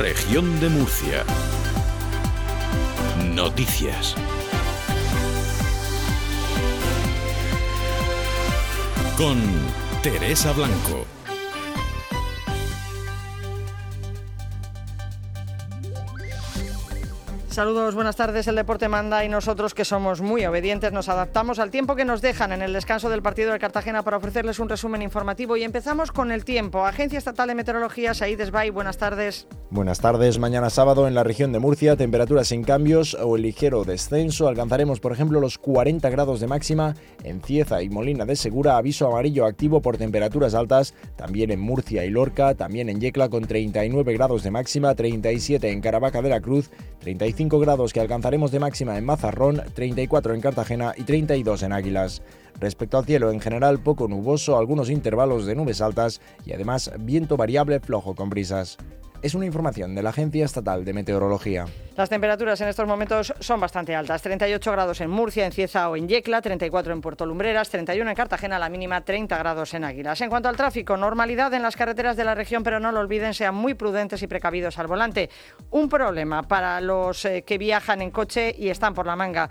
Región de Murcia. Noticias. Con Teresa Blanco. Saludos, buenas tardes. El deporte manda y nosotros, que somos muy obedientes, nos adaptamos al tiempo que nos dejan en el descanso del partido de Cartagena para ofrecerles un resumen informativo. Y empezamos con el tiempo. Agencia Estatal de Meteorología, Said Esbay, buenas tardes. Buenas tardes. Mañana sábado en la región de Murcia, temperaturas sin cambios o el ligero descenso. Alcanzaremos, por ejemplo, los 40 grados de máxima en Cieza y Molina de Segura. Aviso amarillo activo por temperaturas altas. También en Murcia y Lorca. También en Yecla con 39 grados de máxima, 37 en Caravaca de la Cruz, 35 grados que alcanzaremos de máxima en Mazarrón, 34 en Cartagena y 32 en Águilas. Respecto al cielo, en general poco nuboso, algunos intervalos de nubes altas y además viento variable flojo con brisas. Es una información de la Agencia Estatal de Meteorología. Las temperaturas en estos momentos son bastante altas. 38 grados en Murcia, en Cieza o en Yecla, 34 en Puerto Lumbreras, 31 en Cartagena, la mínima 30 grados en Águilas. En cuanto al tráfico, normalidad en las carreteras de la región, pero no lo olviden, sean muy prudentes y precavidos al volante. Un problema para los eh, que viajan en coche y están por la manga.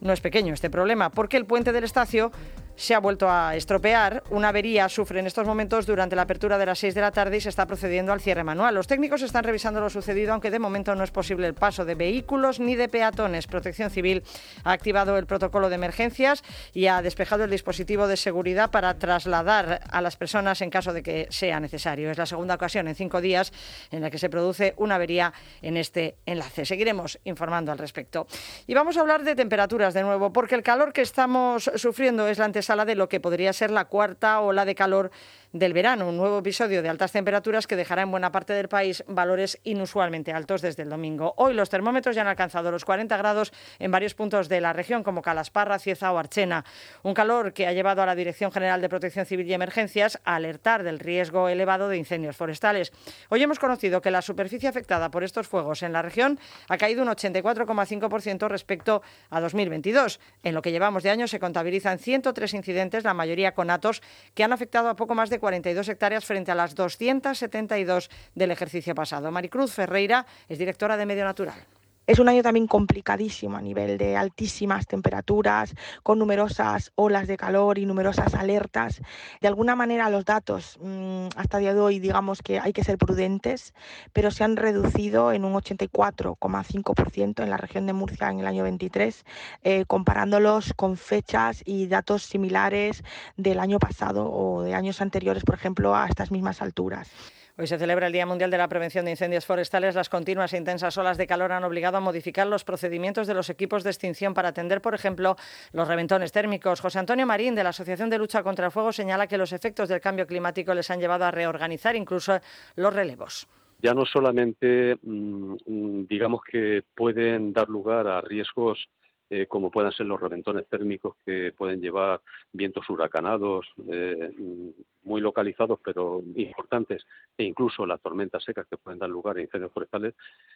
No es pequeño este problema, porque el puente del Estacio se ha vuelto a estropear. Una avería sufre en estos momentos durante la apertura de las 6 de la tarde y se está procediendo al cierre manual. Los técnicos están revisando lo sucedido, aunque de momento no es posible el paso de vehículos ni de peatones. Protección Civil ha activado el protocolo de emergencias y ha despejado el dispositivo de seguridad para trasladar a las personas en caso de que sea necesario. Es la segunda ocasión en cinco días en la que se produce una avería en este enlace. Seguiremos informando al respecto. Y vamos a hablar de temperaturas de nuevo, porque el calor que estamos sufriendo es la antesala sala de lo que podría ser la cuarta ola de calor del verano, un nuevo episodio de altas temperaturas que dejará en buena parte del país valores inusualmente altos desde el domingo. Hoy los termómetros ya han alcanzado los 40 grados en varios puntos de la región, como Calasparra, Cieza o Archena. Un calor que ha llevado a la Dirección General de Protección Civil y Emergencias a alertar del riesgo elevado de incendios forestales. Hoy hemos conocido que la superficie afectada por estos fuegos en la región ha caído un 84,5% respecto a 2022. En lo que llevamos de año se contabilizan 103 incidentes, la mayoría con atos, que han afectado a poco más de 42 hectáreas frente a las 272 del ejercicio pasado. Maricruz Ferreira es directora de Medio Natural. Es un año también complicadísimo a nivel de altísimas temperaturas, con numerosas olas de calor y numerosas alertas. De alguna manera los datos mm, hasta día de hoy digamos que hay que ser prudentes, pero se han reducido en un 84,5% en la región de Murcia en el año 23, eh, comparándolos con fechas y datos similares del año pasado o de años anteriores, por ejemplo, a estas mismas alturas. Hoy se celebra el Día Mundial de la Prevención de Incendios Forestales. Las continuas e intensas olas de calor han obligado a modificar los procedimientos de los equipos de extinción para atender, por ejemplo, los reventones térmicos. José Antonio Marín, de la Asociación de Lucha contra el Fuego, señala que los efectos del cambio climático les han llevado a reorganizar incluso los relevos ya no solamente mm, digamos que pueden dar lugar a riesgos eh, como puedan ser los reventones térmicos que pueden llevar vientos huracanados eh, muy localizados pero importantes e incluso las tormentas secas que pueden dar lugar a incendios forestales,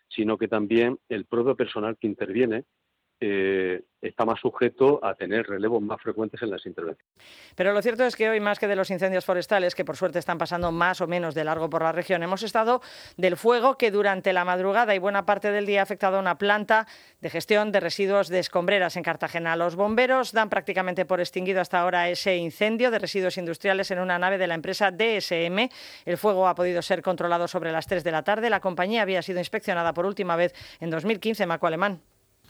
sino que también el propio personal que interviene eh, está más sujeto a tener relevos más frecuentes en las intervenciones. Pero lo cierto es que hoy, más que de los incendios forestales, que por suerte están pasando más o menos de largo por la región, hemos estado del fuego que durante la madrugada y buena parte del día ha afectado a una planta de gestión de residuos de escombreras en Cartagena. Los bomberos dan prácticamente por extinguido hasta ahora ese incendio de residuos industriales en una nave de la empresa DSM. El fuego ha podido ser controlado sobre las 3 de la tarde. La compañía había sido inspeccionada por última vez en 2015, Maco Alemán.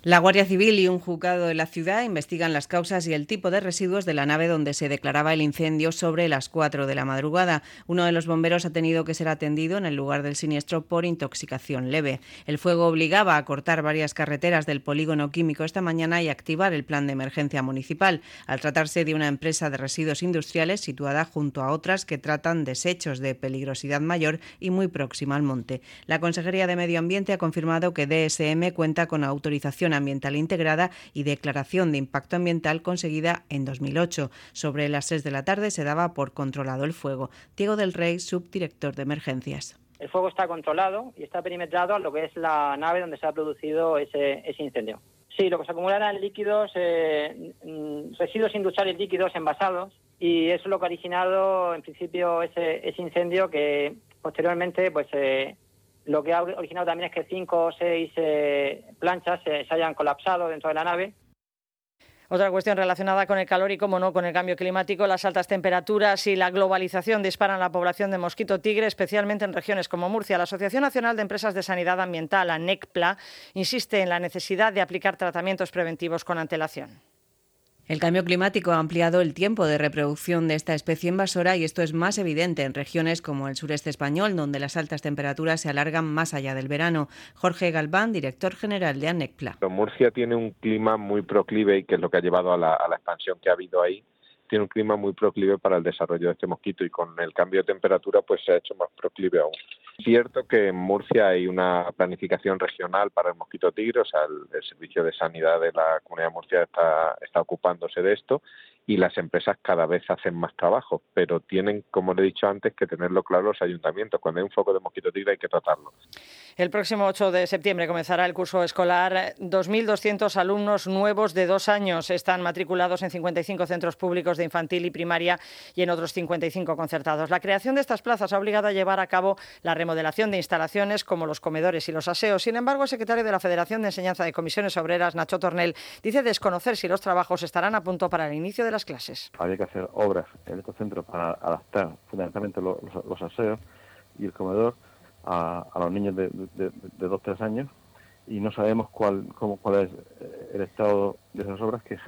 La Guardia Civil y un juzgado de la ciudad investigan las causas y el tipo de residuos de la nave donde se declaraba el incendio sobre las 4 de la madrugada. Uno de los bomberos ha tenido que ser atendido en el lugar del siniestro por intoxicación leve. El fuego obligaba a cortar varias carreteras del polígono químico esta mañana y activar el plan de emergencia municipal, al tratarse de una empresa de residuos industriales situada junto a otras que tratan desechos de peligrosidad mayor y muy próxima al monte. La Consejería de Medio Ambiente ha confirmado que DSM cuenta con autorización ambiental integrada y declaración de impacto ambiental conseguida en 2008. Sobre las 6 de la tarde se daba por controlado el fuego. Diego del Rey, subdirector de emergencias. El fuego está controlado y está perimetrado a lo que es la nave donde se ha producido ese, incendio. Sí, lo que se acumula eran líquidos, eh, mm, residuos industriales líquidos envasados y eso es lo que ha originado en principio ese, ese incendio que posteriormente pues eh, lo que ha originado también es que cinco o seis eh, planchas se hayan colapsado dentro de la nave otra cuestión relacionada con el calor y, como no, con el cambio climático, las altas temperaturas y la globalización disparan la población de mosquito tigre, especialmente en regiones como Murcia. La Asociación Nacional de Empresas de Sanidad Ambiental, ANECPLA, insiste en la necesidad de aplicar tratamientos preventivos con antelación. El cambio climático ha ampliado el tiempo de reproducción de esta especie invasora y esto es más evidente en regiones como el sureste español, donde las altas temperaturas se alargan más allá del verano. Jorge Galván, director general de ANECPLA. Murcia tiene un clima muy proclive y que es lo que ha llevado a la, expansión que ha habido ahí tiene un clima muy proclive para el desarrollo de este mosquito y con el cambio de temperatura pues se ha hecho más proclive aún. Cierto que en Murcia hay una planificación regional para el mosquito tigre, o sea, el, Servicio de Sanidad de la Comunidad de Murcia está, está ocupándose de esto y las empresas cada vez hacen más trabajo, pero tienen, como le he dicho antes, que tenerlo claro los ayuntamientos. Cuando hay un foco de mosquito tigre hay que tratarlo. El próximo 8 de septiembre comenzará el curso escolar. 2.200 alumnos nuevos de dos años están matriculados en 55 centros públicos de infantil y primaria y en otros 55 concertados. La creación de estas plazas ha obligado a llevar a cabo la remodelación de instalaciones como los comedores y los aseos. Sin embargo, el secretario de la Federación de Enseñanza de Comisiones Obreras, Nacho Tornel, dice desconocer si los trabajos estarán a punto para el inicio de las clases. Había que hacer obras en estos centros para adaptar fundamentalmente los, aseos y el comedor a, los niños de, dos tres años y no sabemos cuál, cómo, cuál es el estado de esas obras que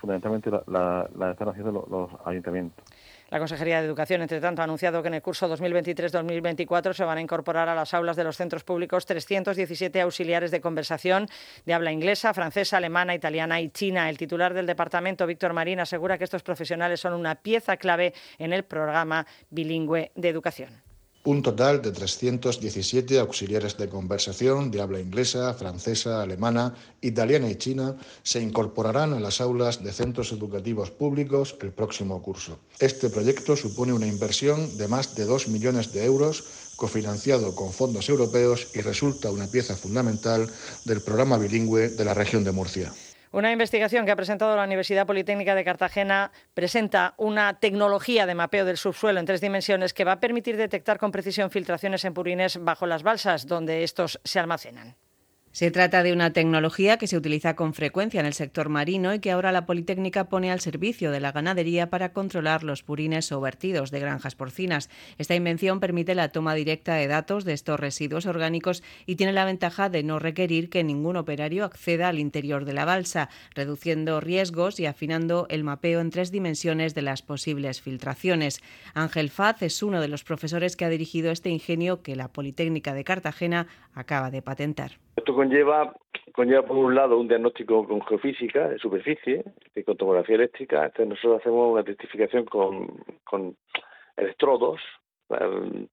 fundamentalmente la, están haciendo los, los ayuntamientos. La Consejería de Educación, entre tanto, ha anunciado que en el curso 2023-2024 se van a incorporar a las aulas de los centros públicos 317 auxiliares de conversación de habla inglesa, francesa, alemana, italiana y china. El titular del departamento, Víctor Marín, asegura que estos profesionales son una pieza clave en el programa bilingüe de educación un total de 317 auxiliares de conversación de habla inglesa, francesa, alemana, italiana y china se incorporarán a las aulas de centros educativos públicos el próximo curso. Este proyecto supone una inversión de más de 2 millones de euros cofinanciado con fondos europeos y resulta una pieza fundamental del programa bilingüe de la región de Murcia. Una investigación que ha presentado la Universidad Politécnica de Cartagena presenta una tecnología de mapeo del subsuelo en tres dimensiones que va a permitir detectar con precisión filtraciones en purines bajo las balsas donde estos se almacenan. Se trata de una tecnología que se utiliza con frecuencia en el sector marino y que ahora la Politécnica pone al servicio de la ganadería para controlar los purines o vertidos de granjas porcinas. Esta invención permite la toma directa de datos de estos residuos orgánicos y tiene la ventaja de no requerir que ningún operario acceda al interior de la balsa, reduciendo riesgos y afinando el mapeo en tres dimensiones de las posibles filtraciones. Ángel Faz es uno de los profesores que ha dirigido este ingenio que la Politécnica de Cartagena acaba de patentar. Esto conlleva, conlleva por un lado un diagnóstico con geofísica de superficie y con tomografía eléctrica. Entonces nosotros hacemos una testificación con, con electrodos,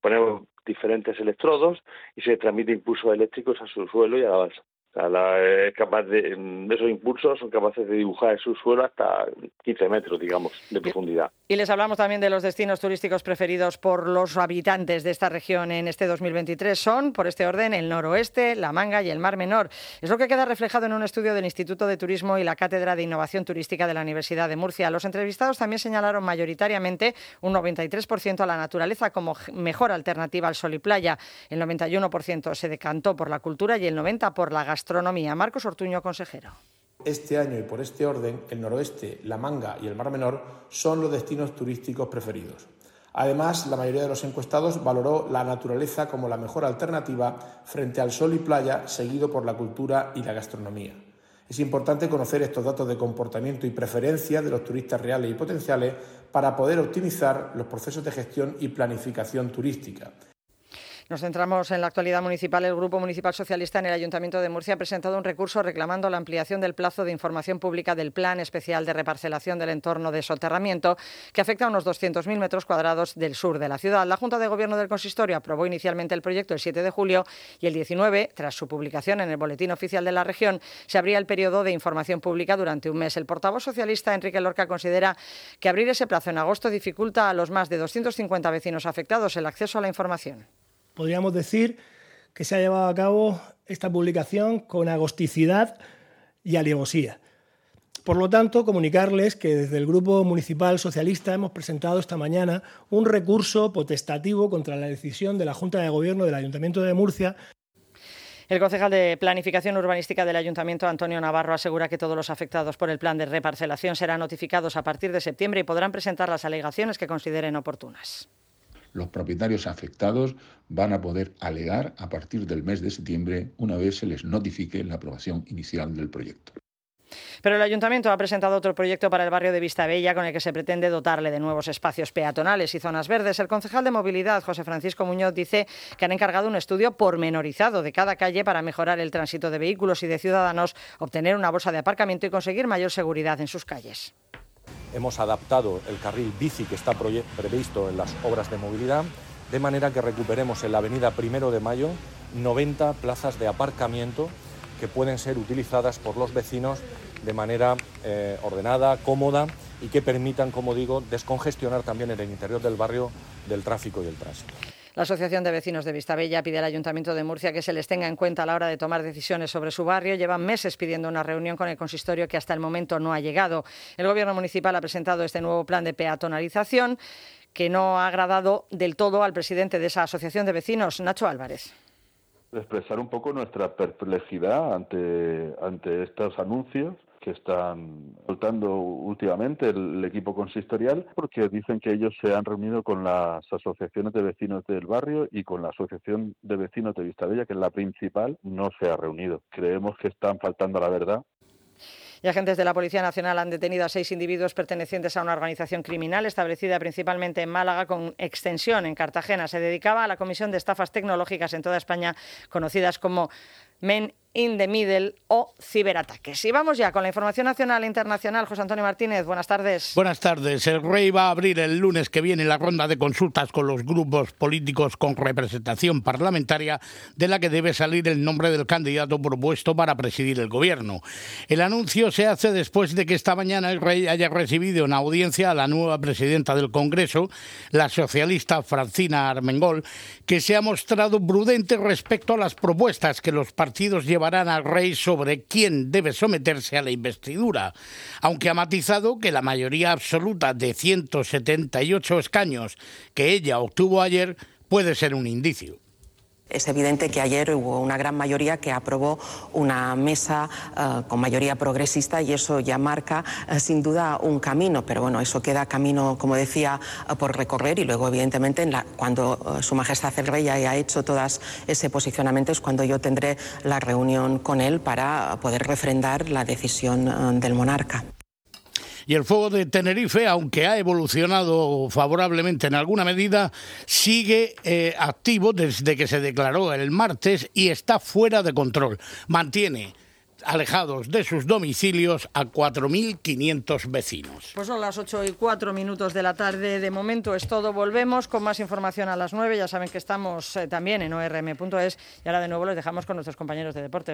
ponemos diferentes electrodos y se transmite impulsos eléctricos a su suelo y a la balsa es capaz de, esos impulsos son capaces de dibujar el subsuelo hasta 15 metros, digamos, de profundidad. Y les hablamos también de los destinos turísticos preferidos por los habitantes de esta región en este 2023. Son, por este orden, el noroeste, la Manga y el Mar Menor. Es lo que queda reflejado en un estudio del Instituto de Turismo y la Cátedra de Innovación Turística de la Universidad de Murcia. Los entrevistados también señalaron mayoritariamente un 93% a la naturaleza como mejor alternativa al sol y playa. El 91% se decantó por la cultura y el 90% por la gastronomía Marcos Ortuño, consejero. Este año y por este orden, el noroeste, la Manga y el Mar Menor son los destinos turísticos preferidos. Además, la mayoría de los encuestados valoró la naturaleza como la mejor alternativa frente al sol y playa, seguido por la cultura y la gastronomía. Es importante conocer estos datos de comportamiento y preferencia de los turistas reales y potenciales para poder optimizar los procesos de gestión y planificación turística. Nos centramos en la actualidad municipal. El Grupo Municipal Socialista en el Ayuntamiento de Murcia ha presentado un recurso reclamando la ampliación del plazo de información pública del Plan Especial de Reparcelación del Entorno de Soterramiento, que afecta a unos 200.000 metros cuadrados del sur de la ciudad. La Junta de Gobierno del Consistorio aprobó inicialmente el proyecto el 7 de julio y el 19, tras su publicación en el Boletín Oficial de la Región, se abría el periodo de información pública durante un mes. El portavoz socialista, Enrique Lorca, considera que abrir ese plazo en agosto dificulta a los más de 250 vecinos afectados el acceso a la información podríamos decir que se ha llevado a cabo esta publicación con agosticidad y alevosía. Por lo tanto, comunicarles que desde el Grupo Municipal Socialista hemos presentado esta mañana un recurso potestativo contra la decisión de la Junta de Gobierno del Ayuntamiento de Murcia el concejal de Planificación Urbanística del Ayuntamiento, Antonio Navarro, asegura que todos los afectados por el plan de reparcelación serán notificados a partir de septiembre y podrán presentar las alegaciones que consideren oportunas. Los propietarios afectados van a poder alegar a partir del mes de septiembre una vez se les notifique la aprobación inicial del proyecto. Pero el ayuntamiento ha presentado otro proyecto para el barrio de Vistabella con el que se pretende dotarle de nuevos espacios peatonales y zonas verdes. El concejal de movilidad, José Francisco Muñoz, dice que han encargado un estudio pormenorizado de cada calle para mejorar el tránsito de vehículos y de ciudadanos, obtener una bolsa de aparcamiento y conseguir mayor seguridad en sus calles. Hemos adaptado el carril bici que está previsto en las obras de movilidad, de manera que recuperemos en la avenida Primero de Mayo 90 plazas de aparcamiento que pueden ser utilizadas por los vecinos de manera eh, ordenada, cómoda y que permitan, como digo, descongestionar también en el interior del barrio del tráfico y el tránsito. La Asociación de Vecinos de Vistabella pide al Ayuntamiento de Murcia que se les tenga en cuenta a la hora de tomar decisiones sobre su barrio. Llevan meses pidiendo una reunión con el consistorio que hasta el momento no ha llegado. El Gobierno municipal ha presentado este nuevo plan de peatonalización que no ha agradado del todo al presidente de esa asociación de vecinos, Nacho Álvarez expresar un poco nuestra perplejidad ante, ante estos anuncios que están soltando últimamente el, equipo consistorial porque dicen que ellos se han reunido con las asociaciones de vecinos del barrio y con la asociación de vecinos de Vistabella, que es la principal, no se ha reunido. Creemos que están faltando a la verdad y agentes de la Policía Nacional han detenido a seis individuos pertenecientes a una organización criminal establecida principalmente en Málaga con extensión en Cartagena. Se dedicaba a la comisión de estafas tecnológicas en toda España, conocidas como Men in the Middle o ciberataques. Y vamos ya con la información nacional e internacional. José Antonio Martínez, buenas tardes. Buenas tardes. El rey va a abrir el lunes que viene la ronda de consultas con los grupos políticos con representación parlamentaria de la que debe salir el nombre del candidato propuesto para presidir el gobierno. El anuncio se hace después de que esta mañana el rey haya recibido en audiencia a la nueva presidenta del Congreso, la socialista Francina Armengol, que se ha mostrado prudente respecto a las propuestas que los partidos llevarán al rey sobre quién debe someterse a la investidura, aunque ha matizado que la mayoría absoluta de 178 escaños que ella obtuvo ayer puede ser un indicio. Es evidente que ayer hubo una gran mayoría que aprobó una mesa eh, con mayoría progresista y eso ya marca eh, sin duda un camino, pero bueno, eso queda camino, como decía, eh, por recorrer y luego evidentemente cuando Su Majestad el Rey haya hecho todas ese posicionamiento es cuando yo tendré la reunión con él para poder refrendar la decisión del monarca. Y el fuego de Tenerife, aunque ha evolucionado favorablemente en alguna medida, sigue eh, activo desde que se declaró el martes y está fuera de control. Mantiene alejados de sus domicilios a 4.500 vecinos. Pues son las 8 y 4 minutos de la tarde. De momento es todo. Volvemos con más información a las 9. Ya saben que estamos eh, también en orm.es y ahora de nuevo les dejamos con nuestros compañeros de deporte.